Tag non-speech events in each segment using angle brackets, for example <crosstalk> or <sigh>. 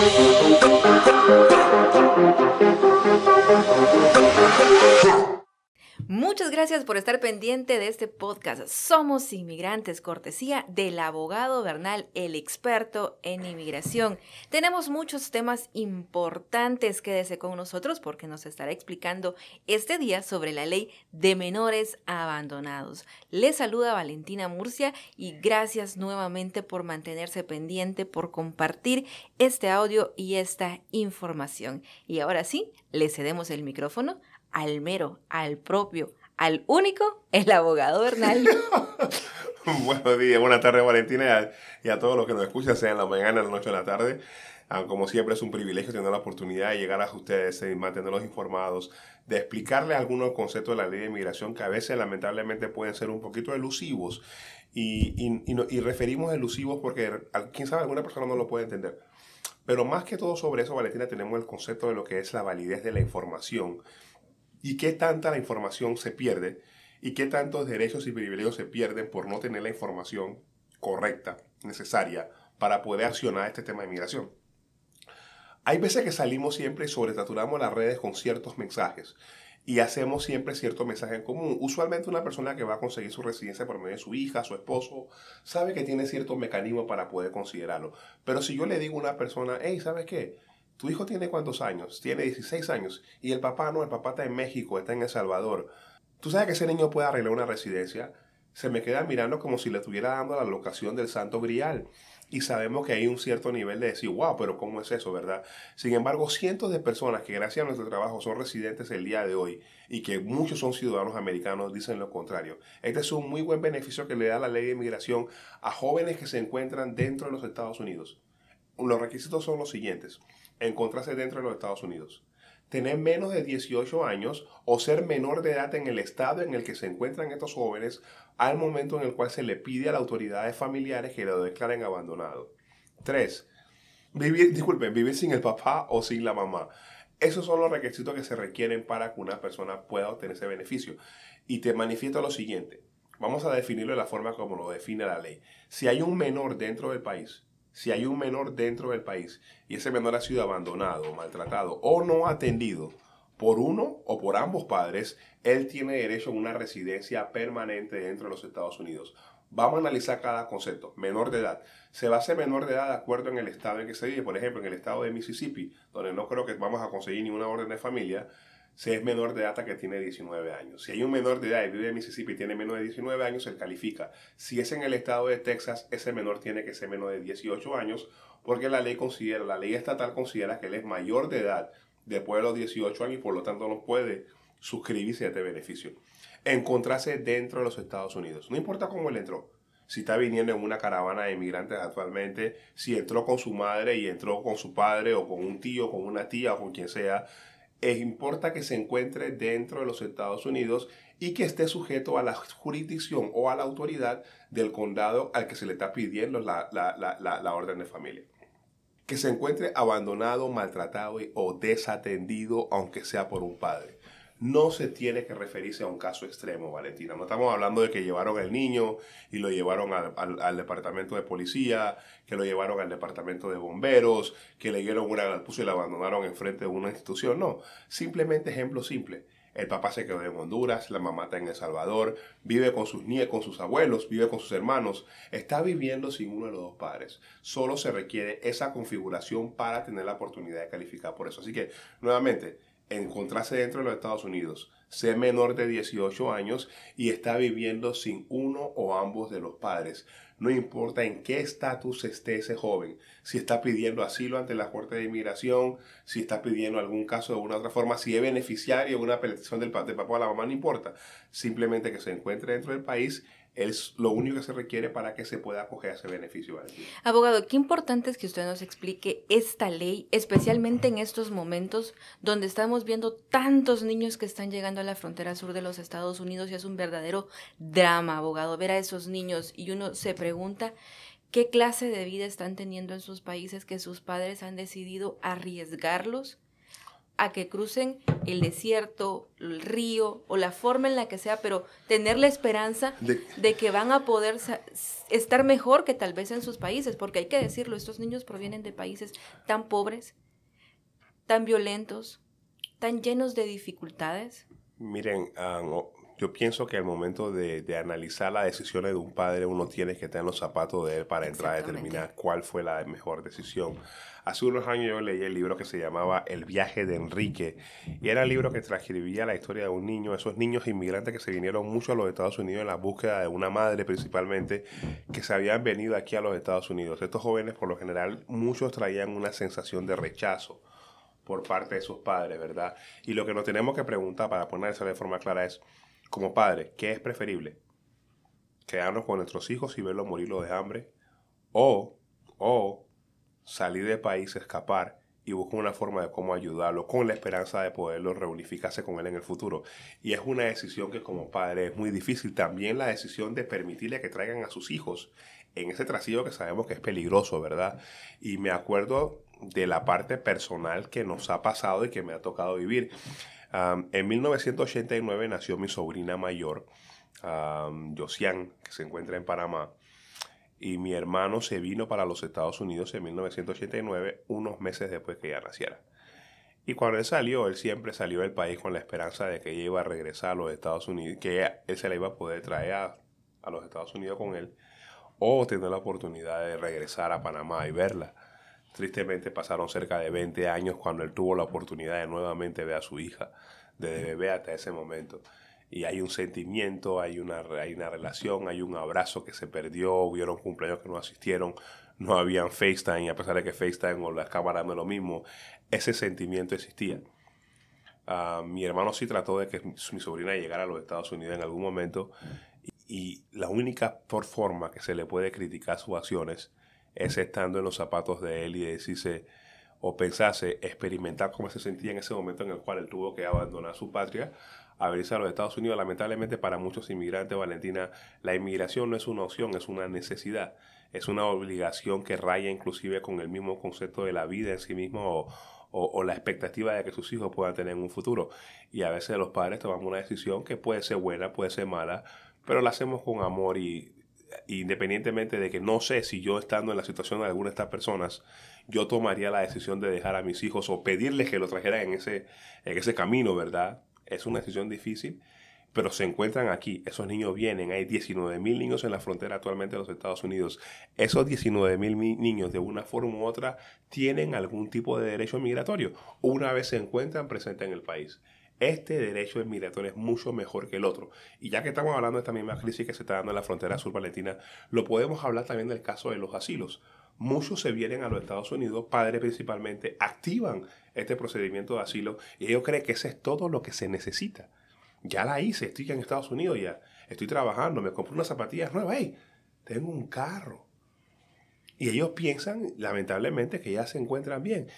Música Muchas gracias por estar pendiente de este podcast. Somos inmigrantes, cortesía del abogado Bernal, el experto en inmigración. Tenemos muchos temas importantes. Quédese con nosotros porque nos estará explicando este día sobre la ley de menores abandonados. Le saluda Valentina Murcia y gracias nuevamente por mantenerse pendiente, por compartir este audio y esta información. Y ahora sí, le cedemos el micrófono al mero, al propio, al único, el abogado Bernal. <laughs> Buenos días, buenas tardes Valentina y a, todos los que nos escuchan, sea en la mañana, la noche, en la tarde. Ah, como siempre es un privilegio tener la oportunidad de llegar a ustedes y mantenerlos informados, de explicarles algunos conceptos de la ley de inmigración que a veces lamentablemente pueden ser un poquito elusivos. Y, y, y referimos elusivos porque, quién sabe, alguna persona no lo puede entender. Pero más que todo sobre eso, Valentina, tenemos el concepto de lo que es la validez de la información y qué tanta la información se pierde y qué tantos derechos y privilegios se pierden por no tener la información correcta, necesaria, para poder accionar este tema de migración. Hay veces que salimos siempre y sobresaturamos las redes con ciertos mensajes y hacemos siempre cierto mensaje en común. Usualmente una persona que va a conseguir su residencia por medio de su hija, su esposo, sabe que tiene cierto mecanismo para poder considerarlo. Pero si yo le digo a una persona, hey, ¿sabes qué? ¿Tu hijo tiene cuántos años? Tiene 16 años. Y el papá no, el papá está en México, está en El Salvador. ¿Tú sabes que ese niño puede arreglar una residencia? Se me queda mirando como si le estuviera dando la locación del Santo Grial. Y sabemos que hay un cierto nivel de decir, wow, pero ¿cómo es eso, verdad? Sin embargo, cientos de personas que gracias a nuestro trabajo son residentes el día de hoy y que muchos son ciudadanos americanos dicen lo contrario. Este es un muy buen beneficio que le da la ley de inmigración a jóvenes que se encuentran dentro de los Estados Unidos. Los requisitos son los siguientes encontrarse dentro de los Estados Unidos, tener menos de 18 años o ser menor de edad en el estado en el que se encuentran estos jóvenes al momento en el cual se le pide a las autoridades familiares que lo declaren abandonado. 3. Vivir, disculpen, vivir sin el papá o sin la mamá. Esos son los requisitos que se requieren para que una persona pueda obtener ese beneficio. Y te manifiesto lo siguiente. Vamos a definirlo de la forma como lo define la ley. Si hay un menor dentro del país si hay un menor dentro del país y ese menor ha sido abandonado, maltratado o no atendido por uno o por ambos padres, él tiene derecho a una residencia permanente dentro de los Estados Unidos. Vamos a analizar cada concepto. Menor de edad. Se va a hacer menor de edad de acuerdo en el estado en que se vive. Por ejemplo, en el estado de Mississippi, donde no creo que vamos a conseguir ninguna orden de familia, si es menor de edad que tiene 19 años. Si hay un menor de edad y vive en Mississippi y tiene menos de 19 años, se califica. Si es en el estado de Texas, ese menor tiene que ser menos de 18 años porque la ley considera, la ley estatal considera que él es mayor de edad después de los 18 años y por lo tanto no puede suscribirse a este beneficio. Encontrarse dentro de los Estados Unidos. No importa cómo él entró. Si está viniendo en una caravana de inmigrantes actualmente, si entró con su madre y entró con su padre o con un tío, con una tía o con quien sea, es importa que se encuentre dentro de los Estados Unidos y que esté sujeto a la jurisdicción o a la autoridad del condado al que se le está pidiendo la, la orden de familia. Que se encuentre abandonado, maltratado o desatendido, aunque sea por un padre no se tiene que referirse a un caso extremo, Valentina. No estamos hablando de que llevaron al niño y lo llevaron al, departamento de policía, que lo llevaron al departamento de bomberos, que le dieron una puso y la abandonaron enfrente de una institución. No, simplemente ejemplo simple. El papá se quedó en Honduras, la mamá está en El Salvador, vive con sus nietos, con sus abuelos, vive con sus hermanos, está viviendo sin uno de los dos padres. Solo se requiere esa configuración para tener la oportunidad de calificar por eso. Así que, nuevamente, encontrarse dentro de los Estados Unidos, ser menor de 18 años y está viviendo sin uno o ambos de los padres. No importa en qué estatus esté ese joven, si está pidiendo asilo ante la Corte de Inmigración, si está pidiendo algún caso de una otra forma, si es beneficiario de una petición del, del papá o la mamá, no importa. Simplemente que se encuentre dentro del país es lo único que se requiere para que se pueda acoger ese beneficio. Abogado, qué importante es que usted nos explique esta ley, especialmente en estos momentos donde estamos viendo tantos niños que están llegando a la frontera sur de los Estados Unidos y es un verdadero drama, abogado, ver a esos niños y uno se pregunta qué clase de vida están teniendo en sus países que sus padres han decidido arriesgarlos a que crucen el desierto, el río o la forma en la que sea, pero tener la esperanza de, de que van a poder estar mejor que tal vez en sus países, porque hay que decirlo, estos niños provienen de países tan pobres, tan violentos, tan llenos de dificultades. Miren, ah, yo pienso que al momento de, analizar las decisiones de un padre, uno tiene que tener los zapatos de él para entrar a determinar cuál fue la mejor decisión. Hace unos años yo leí el libro que se llamaba El viaje de Enrique y era el libro que transcribía la historia de un niño, esos niños inmigrantes que se vinieron mucho a los Estados Unidos en la búsqueda de una madre principalmente, que se habían venido aquí a los Estados Unidos. Estos jóvenes por lo general muchos traían una sensación de rechazo por parte de sus padres, ¿verdad? Y lo que nos tenemos que preguntar para ponerse de forma clara es, como padre, ¿qué es preferible? ¿Quedarnos con nuestros hijos y verlos morirlos de hambre? ¿O, o salir del país, escapar y buscar una forma de cómo ayudarlo con la esperanza de poderlo reunificarse con él en el futuro. Y es una decisión que como padre es muy difícil. También la decisión de permitirle que traigan a sus hijos en ese trasillo que sabemos que es peligroso, ¿verdad? Y me acuerdo de la parte personal que nos ha pasado y que me ha tocado vivir. En 1989 nació mi sobrina mayor, um, que se encuentra en Panamá. Y mi hermano se vino para los Estados Unidos en 1989, unos meses después que ella naciera. Y cuando él salió, él siempre salió del país con la esperanza de que ella iba a regresar a los Estados Unidos, que él se la iba a poder traer a, a los Estados Unidos con él, o tener la oportunidad de regresar a Panamá y verla. Tristemente pasaron cerca de 20 años cuando él tuvo la oportunidad de nuevamente ver a su hija, desde bebé hasta ese momento. Y hay un sentimiento, hay una, hay una relación, hay un abrazo que se perdió, hubieron cumpleaños que no asistieron, no habían FaceTime, a pesar de que FaceTime o las cámaras no lo mismo, ese sentimiento existía. Ah, mi hermano sí trató de que mi sobrina llegara a los Estados Unidos en algún momento y, la única por forma que se le puede criticar sus acciones es estando en los zapatos de él y decirse o pensarse, experimentar cómo se sentía en ese momento en el cual él tuvo que abandonar su patria a a los Estados Unidos. Lamentablemente para muchos inmigrantes, Valentina, la inmigración no es una opción, es una necesidad, es una obligación que raya inclusive con el mismo concepto de la vida en sí mismo o, o, la expectativa de que sus hijos puedan tener un futuro. Y a veces los padres tomamos una decisión que puede ser buena, puede ser mala, pero la hacemos con amor y independientemente de que no sé si yo estando en la situación de alguna de estas personas, yo tomaría la decisión de dejar a mis hijos o pedirles que lo trajeran en ese, en ese camino, ¿verdad? Es una decisión difícil, pero se encuentran aquí. Esos niños vienen. Hay 19 mil niños en la frontera actualmente de los Estados Unidos. Esos 19 mil niños, de una forma u otra, tienen algún tipo de derecho migratorio. Una vez se encuentran presentes en el país este derecho migratorio es mucho mejor que el otro. Y ya que estamos hablando de esta misma crisis que se está dando en la frontera sur valentina, lo podemos hablar también del caso de los asilos. Muchos se vienen a los Estados Unidos, padres principalmente, activan este procedimiento de asilo y ellos creen que eso es todo lo que se necesita. Ya la hice, estoy en Estados Unidos ya, estoy trabajando, me compré unas zapatillas nuevas, hey, tengo un carro. Y ellos piensan, lamentablemente, que ya se encuentran bien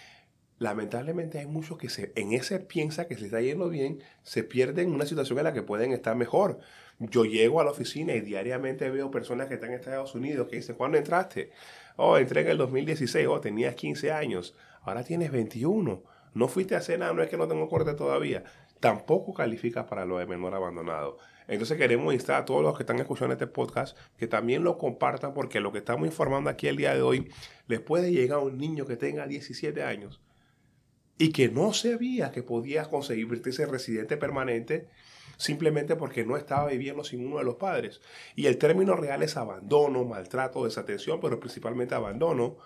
lamentablemente hay muchos que se, en ese piensa que se está yendo bien, se pierden en una situación en la que pueden estar mejor. Yo llego a la oficina y diariamente veo personas que están en Estados Unidos que dicen, ¿cuándo entraste? Oh, entré en el 2016, oh, tenías 15 años, ahora tienes 21. No fuiste a nada, no es que no tengo corte todavía. Tampoco califica para lo de menor abandonado. Entonces queremos instar a todos los que están escuchando este podcast que también lo compartan porque lo que estamos informando aquí el día de hoy les puede llegar a un niño que tenga 17 años y que no sabía que podía conseguir ese residente permanente simplemente porque no estaba viviendo sin uno de los padres. Y el término real es abandono, maltrato, desatención, pero principalmente abandono.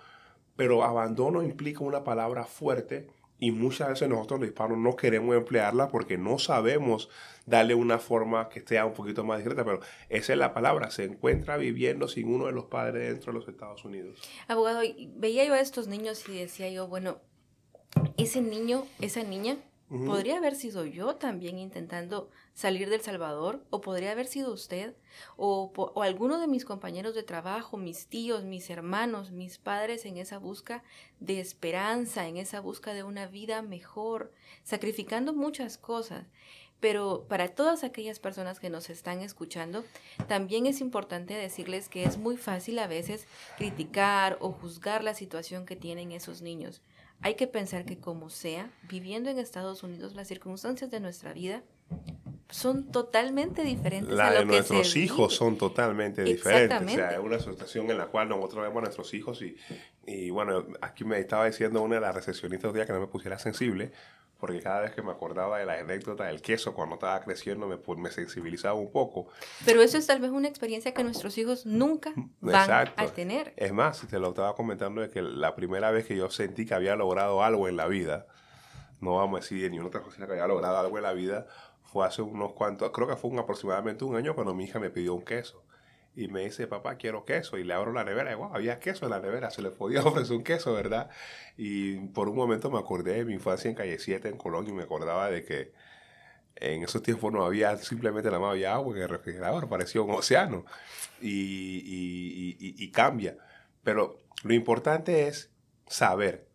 Pero abandono implica una palabra fuerte y muchas veces nosotros los hispanos no queremos emplearla porque no sabemos darle una forma que sea un poquito más discreta, pero esa es la palabra, se encuentra viviendo sin uno de los padres dentro de los Estados Unidos. Abogado, veía yo a estos niños y decía yo, bueno, ese niño, esa niña, podría haber sido yo también intentando salir del Salvador, o podría haber sido usted, o, o, alguno de mis compañeros de trabajo, mis tíos, mis hermanos, mis padres en esa busca de esperanza, en esa busca de una vida mejor, sacrificando muchas cosas. Pero para todas aquellas personas que nos están escuchando, también es importante decirles que es muy fácil a veces criticar o juzgar la situación que tienen esos niños hay que pensar que como sea, viviendo en Estados Unidos, las circunstancias de nuestra vida son totalmente diferentes la a lo de que nuestros se hijos vive. son totalmente diferentes. O sea, es una situación en la cual nosotros vemos a nuestros hijos y, y bueno, aquí me estaba diciendo una de las recepcionistas un día que no me pusiera sensible, porque cada vez que me acordaba de la anécdota del queso cuando estaba creciendo me, me sensibilizaba un poco. Pero eso es tal vez una experiencia que nuestros hijos nunca van Exacto. a tener. Es más, te lo estaba comentando de que la primera vez que yo sentí que había logrado algo en la vida, no vamos a decir ni una otra cosa que había logrado algo en la vida, fue hace unos cuantos, creo que fue un, aproximadamente un año cuando mi hija me pidió un queso. Y me dice, papá, quiero queso. Y le abro la nevera. Y wow, había queso en la nevera. Se le podía <laughs> ofrecer un queso, ¿verdad? Y por un momento me acordé de mi infancia en Calle 7, en Colombia, y me acordaba de que en esos tiempos no había simplemente la más había agua en el refrigerador, parecía un océano. Y- y- y- y cambia. Pero lo importante es saber.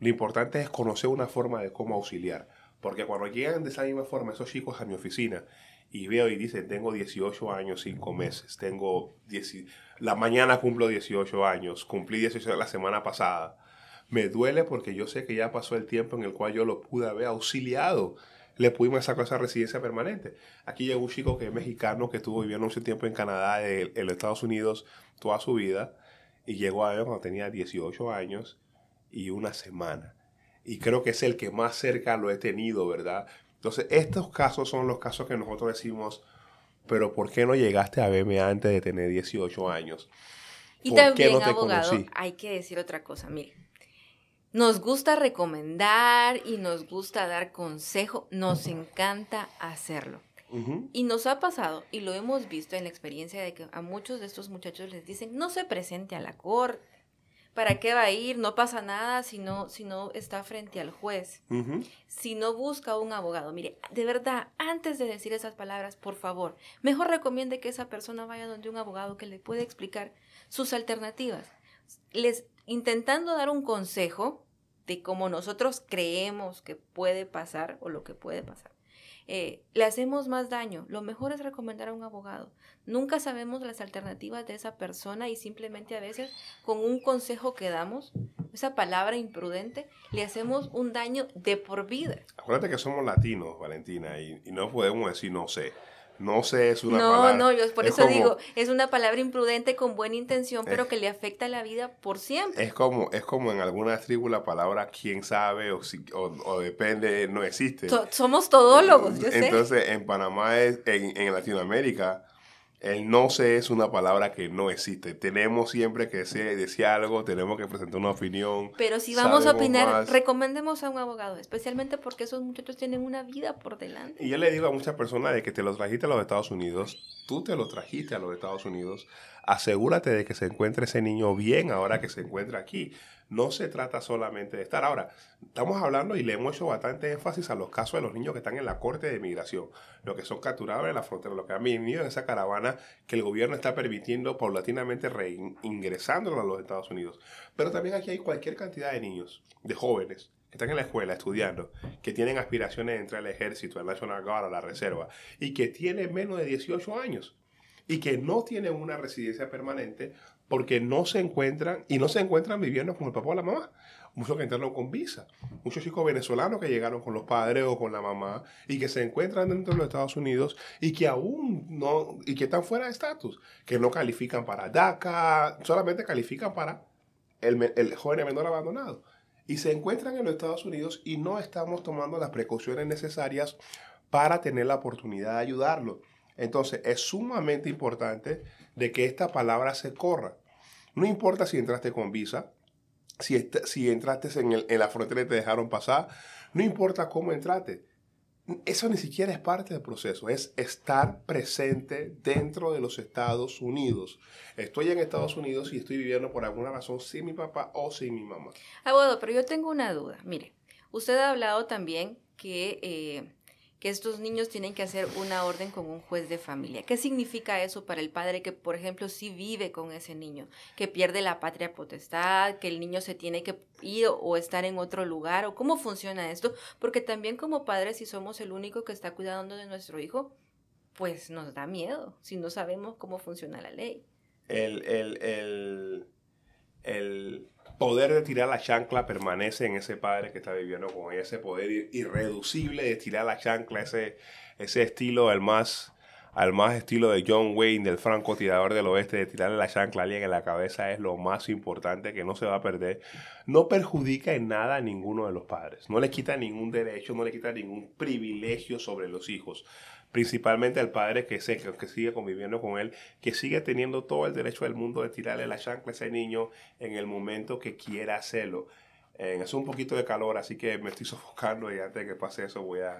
Lo importante es conocer una forma de cómo auxiliar. Porque cuando llegan de esa misma forma esos chicos a mi oficina y veo y dicen, tengo 18 años, 5 meses, tengo 10, la mañana cumplo 18 años, cumplí 18 la semana pasada. Me duele porque yo sé que ya pasó el tiempo en el cual yo lo pude haber auxiliado. Le pudimos sacar esa residencia permanente. Aquí llegó un chico que es mexicano, que estuvo viviendo mucho tiempo en Canadá, en, en los Estados Unidos, toda su vida, y llegó a ver cuando tenía 18 años y una semana. Y creo que es el que más cerca lo he tenido, ¿verdad? Entonces, estos casos son los casos que nosotros decimos, pero ¿por qué no llegaste a verme antes de tener 18 años? Y ¿Por qué también, no te abogado, conocí? hay que decir otra cosa. Mire, nos gusta recomendar y nos gusta dar consejo, nos encanta hacerlo. Y nos ha pasado, y lo hemos visto en la experiencia de que a muchos de estos muchachos les dicen, no se presente a la corte. ¿Para qué va a ir? No pasa nada si no, si no está frente al juez. Si no busca un abogado. Mire, de verdad, antes de decir esas palabras, por favor, mejor recomiende que esa persona vaya donde un abogado que le pueda explicar sus alternativas. Les intentando dar un consejo de cómo nosotros creemos que puede pasar o lo que puede pasar. Eh, le hacemos más daño. Lo mejor es recomendar a un abogado. Nunca sabemos las alternativas de esa persona y simplemente a veces con un consejo que damos, esa palabra imprudente, le hacemos un daño de por vida. Acuérdate que somos latinos, Valentina, y, y no podemos decir no sé. No sé es una no, palabra. no, yo por es eso como- digo, es una palabra imprudente con buena intención, pero Es- que le afecta la vida por siempre. Es como, es como en algunas tribus la palabra quién sabe o, si- o, o depende no existe. So- somos todólogos, yo sé. Entonces, en Panamá, es, en, en Latinoamérica, el no sé es una palabra que no existe. Tenemos siempre que decir, algo, tenemos que presentar una opinión. Pero si vamos a opinar, más. recomendemos a un abogado, especialmente porque esos muchachos tienen una vida por delante. Y yo le digo a muchas personas de que te lo trajiste a los Estados Unidos, tú te lo trajiste a los Estados Unidos, asegúrate de que se encuentre ese niño bien ahora que se encuentra aquí. No se trata solamente de estar. Ahora, estamos hablando y le hemos hecho bastante énfasis a los casos de los niños que están en la corte de migración, los que son capturados en la frontera, los que han venido en esa caravana que el gobierno está permitiendo paulatinamente reingresándolos a los Estados Unidos. Pero también aquí hay cualquier cantidad de niños, de jóvenes, que están en la escuela estudiando, que tienen aspiraciones de entrar al ejército, al National Guard, a la reserva, y que tienen menos de 18 años, y que no tienen una residencia permanente porque no se encuentran, y no se encuentran viviendo con el papá o la mamá. Muchos que entraron con visa, muchos chicos venezolanos que llegaron con los padres o con la mamá y que se encuentran dentro de los Estados Unidos y que aún no, y que están fuera de estatus, que no califican para DACA, solamente califican para el, el joven menor abandonado. Y se encuentran en los Estados Unidos y no estamos tomando las precauciones necesarias para tener la oportunidad de ayudarlo. Entonces es sumamente importante de que esta palabra se corra. No importa si entraste con visa, si, est- si entraste en, el- en la frontera y te dejaron pasar, no importa cómo entraste. Eso ni siquiera es parte del proceso, es estar presente dentro de los Estados Unidos. Estoy en Estados Unidos y estoy viviendo por alguna razón sin mi papá o sin mi mamá. Abogado, pero yo tengo una duda. Mire, usted ha hablado también que, eh, que estos niños tienen que hacer una orden con un juez de familia. ¿Qué significa eso para el padre que, por ejemplo, sí vive con ese niño, que pierde la patria potestad, que el niño se tiene que ir o estar en otro lugar? ¿O cómo funciona esto? Porque también como padres, si somos el único que está cuidando de nuestro hijo, pues nos da miedo si no sabemos cómo funciona la ley. El, el, el, el poder de tirar la chancla permanece en ese padre que está viviendo con ese poder irreducible de tirar la chancla, ese, ese estilo, el más al más estilo de John Wayne, del francotirador del oeste, de tirarle la chancla a alguien en la cabeza es lo más importante que no se va a perder. No perjudica en nada a ninguno de los padres. No le quita ningún derecho, no le quita ningún privilegio sobre los hijos. Principalmente al padre que sé que, sigue conviviendo con él, que sigue teniendo todo el derecho del mundo de tirarle la chancla a ese niño en el momento que quiera hacerlo. Eh, es un poquito de calor, así que me estoy <laughs> sofocando y antes de que pase eso voy a...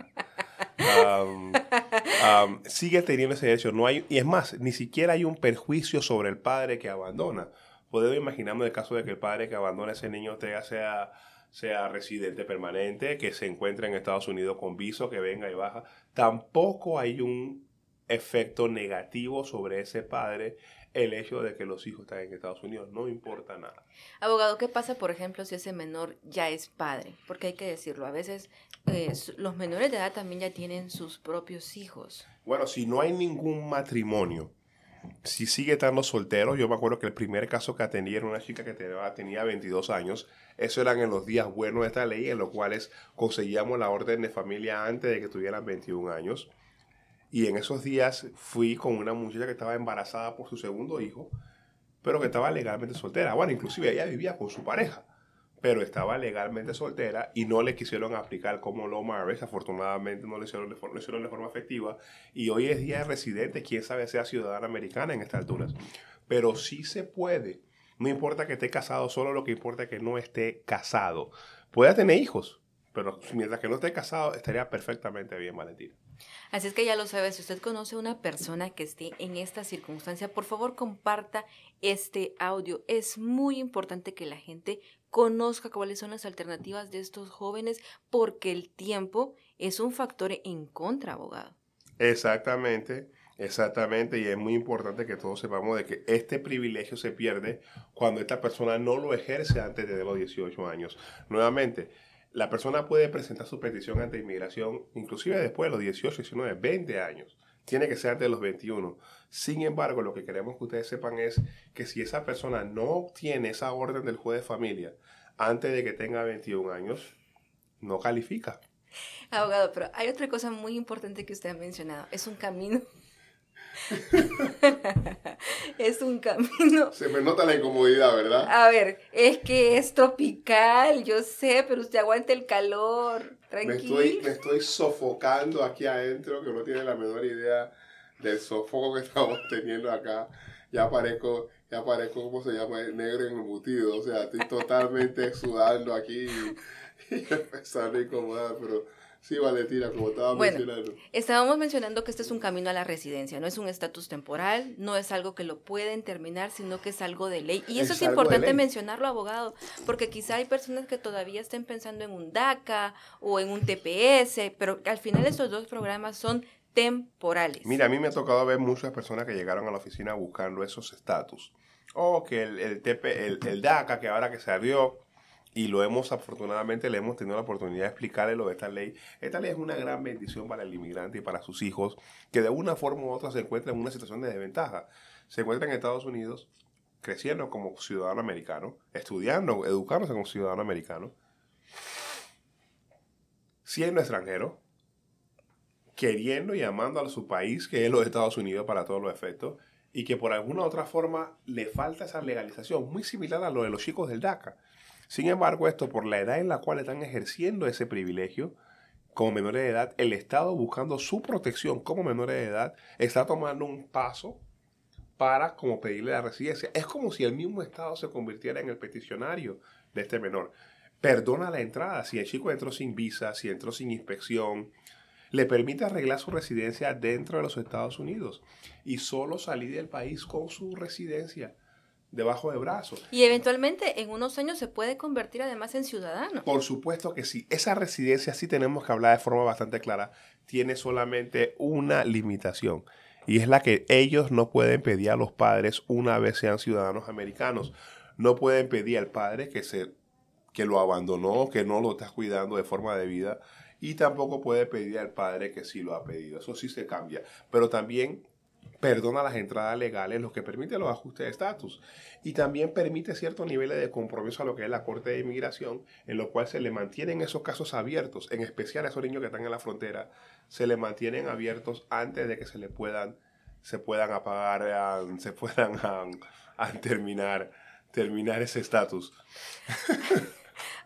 Um, um, sigue teniendo ese derecho. No hay, y es más, ni siquiera hay un perjuicio sobre el padre que abandona. Podemos imaginarnos el caso de que el padre que abandona a ese niño sea, sea residente permanente, que se encuentre en Estados Unidos con viso, que venga y baja. Tampoco hay un efecto negativo sobre ese padre el hecho de que los hijos están en Estados Unidos. No importa nada. Abogado, ¿qué pasa, por ejemplo, si ese menor ya es padre? Porque hay que decirlo, a veces eh, los menores de edad también ya tienen sus propios hijos. Bueno, si no hay ningún matrimonio, si sigue estando soltero, yo me acuerdo que el primer caso que atendí era una chica que tenía, tenía 22 años. Eso eran en los días buenos de esta ley, en los cuales conseguíamos la orden de familia antes de que tuvieran 21 años. Y en esos días fui con una muchacha que estaba embarazada por su segundo hijo, pero que estaba legalmente soltera. Bueno, inclusive ella vivía con su pareja, pero estaba legalmente soltera y no le quisieron aplicar como lo Marves. Afortunadamente no le hicieron, forma, hicieron de forma efectiva. Y hoy es día de residente, quién sabe sea ciudadana americana en estas alturas. Pero sí se puede. No importa que esté casado, solo lo que importa es que no esté casado. Puede tener hijos, pero mientras que no esté casado, estaría perfectamente bien, Valentina. Así es que ya lo sabe, si usted conoce a una persona que esté en esta circunstancia, por favor comparta este audio. Es muy importante que la gente conozca cuáles son las alternativas de estos jóvenes porque el tiempo es un factor en contra, abogado. Exactamente. Exactamente, y es muy importante que todos sepamos de que este privilegio se pierde cuando esta persona no lo ejerce antes de los 18 años. Nuevamente, la persona puede presentar su petición ante inmigración inclusive después de los 18, 19, 20 años. Tiene que ser antes de los 21. Sin embargo, lo que queremos que ustedes sepan es que si esa persona no obtiene esa orden del juez de familia antes de que tenga 21 años, no califica. Abogado, pero hay otra cosa muy importante que usted ha mencionado. Es un camino <laughs> es un camino. Se me nota la incomodidad, ¿verdad? A ver, es que es tropical, yo sé, pero usted aguanta el calor. Me estoy, me estoy sofocando aquí adentro, que no tiene la menor idea del sofoco que <laughs> estamos teniendo acá. Ya parezco, ya parezco, ¿cómo se llama? Negro embutido. O sea, estoy totalmente sudando aquí y, <laughs> y empezando a incomodar, pero Sí, Valentina, como estaba mencionando. Estábamos mencionando que este es un camino a la residencia, no es un estatus temporal, no es algo que lo pueden terminar, sino que es algo de ley. Y eso es, importante mencionarlo, abogado, porque quizá hay personas que todavía estén pensando en un DACA o en un TPS, pero al final estos dos programas son temporales. Mira, a mí me ha tocado ver muchas personas que llegaron a la oficina buscando esos estatus. O que el, el, el DACA, que ahora que se abrió, y lo hemos, afortunadamente, le hemos tenido la oportunidad de explicarle lo de esta ley. Esta ley es una gran bendición para el inmigrante y para sus hijos, que de una forma u otra se encuentran en una situación de desventaja. Se encuentran en Estados Unidos creciendo como ciudadano americano, estudiando, educándose como ciudadano americano, siendo extranjero, queriendo y amando a su país, que es los Estados Unidos para todos los efectos, y que por alguna otra forma le falta esa legalización, muy similar a lo de los chicos del DACA. Sin embargo, esto por la edad en la cual están ejerciendo ese privilegio, como menores de edad, el Estado buscando su protección como menores de edad, está tomando un paso para como pedirle la residencia. Es como si el mismo Estado se convirtiera en el peticionario de este menor. Perdona la entrada si el chico entró sin visa, si entró sin inspección, le permite arreglar su residencia dentro de los Estados Unidos y solo salir del país con su residencia debajo de brazo. Y eventualmente en unos años se puede convertir además en ciudadano. Por supuesto que sí. Esa residencia, sí tenemos que hablar de forma bastante clara, tiene solamente una limitación. Y es la que ellos no pueden pedir a los padres una vez sean ciudadanos americanos. No pueden pedir al padre que, se, que lo abandonó, que no lo está cuidando de forma debida. Y tampoco puede pedir al padre que sí lo ha pedido. Eso sí se cambia. Pero también perdona las entradas legales, lo que permite los ajustes de estatus. Y también permite ciertos niveles de compromiso a lo que es la Corte de Inmigración, en lo cual se le mantienen esos casos abiertos, en especial a esos niños que están en la frontera, se le mantienen abiertos antes de que se le puedan, se puedan apagar, <laughs> se puedan terminar, terminar ese estatus. <laughs>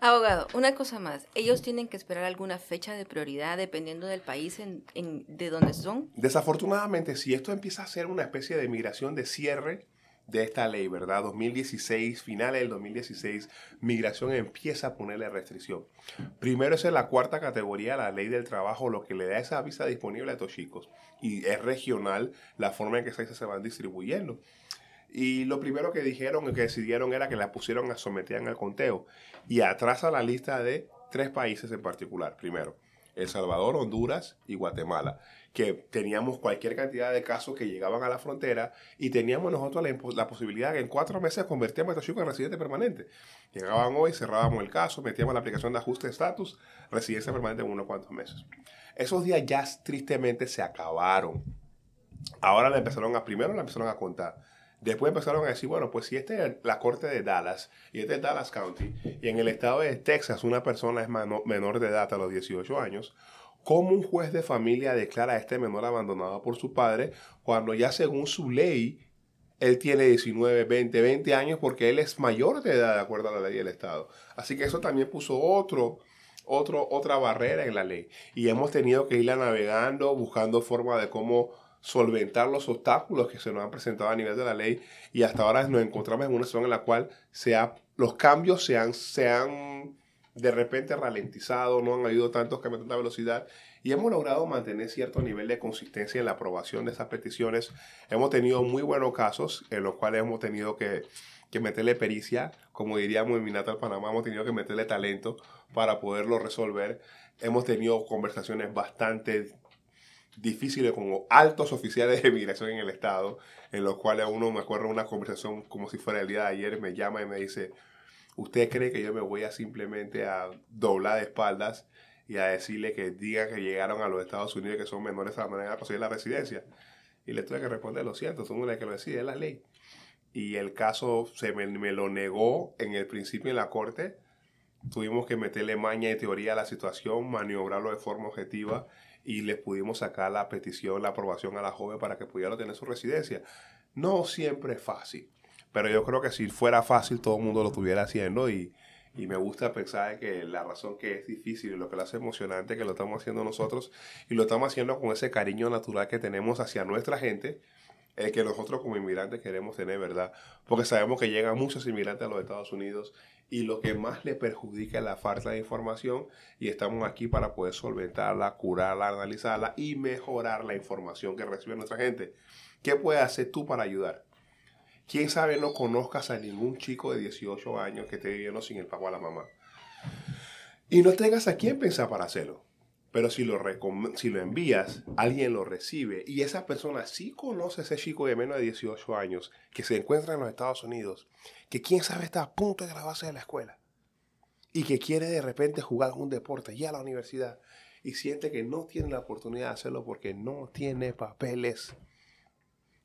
Abogado, una cosa más. ¿Ellos tienen que esperar alguna fecha de prioridad dependiendo del país en, de donde son? Desafortunadamente, si esto empieza a ser una especie de migración de cierre de esta ley, ¿verdad? 2016, finales del 2016, migración empieza a ponerle restricción. Primero es en la cuarta categoría, la ley del trabajo, lo que le da esa visa disponible a estos chicos. Y es regional la forma en que se van distribuyendo. Y lo primero que dijeron y que decidieron era que la pusieron a someter al conteo. Y atrasa la lista de tres países en particular. Primero, El Salvador, Honduras y Guatemala. Que teníamos cualquier cantidad de casos que llegaban a la frontera y teníamos nosotros la, posibilidad de que en cuatro meses convertíamos a estos chicos en residentes permanentes. Llegaban hoy, cerrábamos el caso, metíamos la aplicación de ajuste de estatus, residencia permanente en unos cuantos meses. Esos días ya tristemente se acabaron. Ahora le empezaron a, primero le empezaron a contar Después empezaron a decir, bueno, pues si esta es la corte de Dallas y este es Dallas County y en el estado de Texas una persona es menor de edad a los 18 años, ¿cómo un juez de familia declara a este menor abandonado por su padre cuando ya según su ley él tiene 19, 20, 20 años porque él es mayor de edad de acuerdo a la ley del estado? Así que eso también puso otro, otro, otra barrera en la ley y hemos tenido que irla navegando, buscando forma de cómo solventar los obstáculos que se nos han presentado a nivel de la ley y hasta ahora nos encontramos en una situación en la cual los cambios se han, se han de repente ralentizado, no han habido tantos cambios de tanta velocidad y hemos logrado mantener cierto nivel de consistencia en la aprobación de esas peticiones. Hemos tenido muy buenos casos en los cuales hemos tenido que, que meterle pericia, como diríamos en Minatal Panamá, hemos tenido que meterle talento para poderlo resolver. Hemos tenido conversaciones bastante difíciles con altos oficiales de migración en el estado, en los cuales uno me acuerdo una conversación como si fuera el día de ayer, me llama y me dice, ¿usted cree que yo me voy a simplemente a doblar de espaldas y a decirle que diga que llegaron a los Estados Unidos que son menores a la manera de conseguir la residencia? Y le tuve que responder, lo siento, son una que lo decide, es la ley. Y el caso se me, me lo negó en el principio en la corte. Tuvimos que meterle maña y teoría a la situación, maniobrarlo de forma objetiva y le pudimos sacar la petición, la aprobación a la joven para que pudiera tener su residencia. No siempre es fácil, pero yo creo que si fuera fácil todo el mundo lo estuviera haciendo y, y me gusta pensar que la razón que es difícil y lo que lo hace emocionante que lo estamos haciendo nosotros y lo estamos haciendo con ese cariño natural que tenemos hacia nuestra gente, el que nosotros como inmigrantes queremos tener, ¿verdad? Porque sabemos que llegan muchos inmigrantes a los Estados Unidos y lo que más le perjudica es la falta de información y estamos aquí para poder solventarla, curarla, analizarla y mejorar la información que recibe nuestra gente. ¿Qué puedes hacer tú para ayudar? Quién sabe no conozcas a ningún chico de 18 años que esté viviendo sin el pago a la mamá. Y no tengas a quién pensar para hacerlo. Pero si lo, si lo envías, alguien lo recibe y esa persona sí conoce a ese chico de menos de 18 años que se encuentra en los Estados Unidos, que quién sabe está a punto de graduarse de la escuela y que quiere de repente jugar un deporte ya a la universidad y siente que no tiene la oportunidad de hacerlo porque no tiene papeles.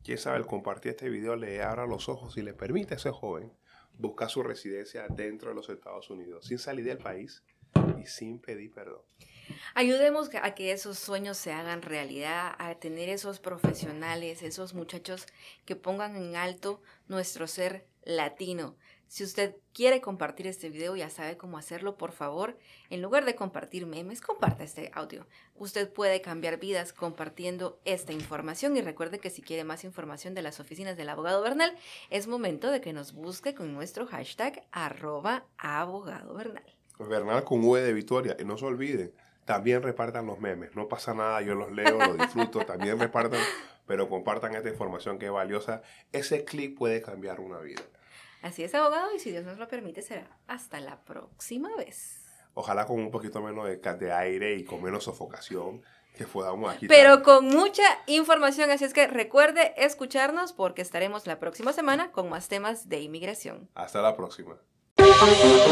Quién sabe, el compartir este video le abra los ojos y le permite a ese joven buscar su residencia dentro de los Estados Unidos sin salir del país y sin pedir perdón. Ayudemos a que esos sueños se hagan realidad, a tener esos profesionales, esos muchachos que pongan en alto nuestro ser latino. Si usted quiere compartir este video, ya sabe cómo hacerlo, por favor. En lugar de compartir memes, comparta este audio. Usted puede cambiar vidas compartiendo esta información y recuerde que si quiere más información de las oficinas del abogado Bernal, es momento de que nos busque con nuestro hashtag arroba abogado Bernal. Bernal con V de Victoria. Y no se olviden, también repartan los memes. No pasa nada, yo los leo, los disfruto, <laughs> también repartan, pero compartan esta información que es valiosa. Ese clic puede cambiar una vida. Así es, abogado, y si Dios nos lo permite, será hasta la próxima vez. Ojalá con un poquito menos de, de aire y con menos sofocación que podamos aquí. Pero con mucha información, así es que recuerde escucharnos porque estaremos la próxima semana con más temas de inmigración. Hasta la próxima. Huh.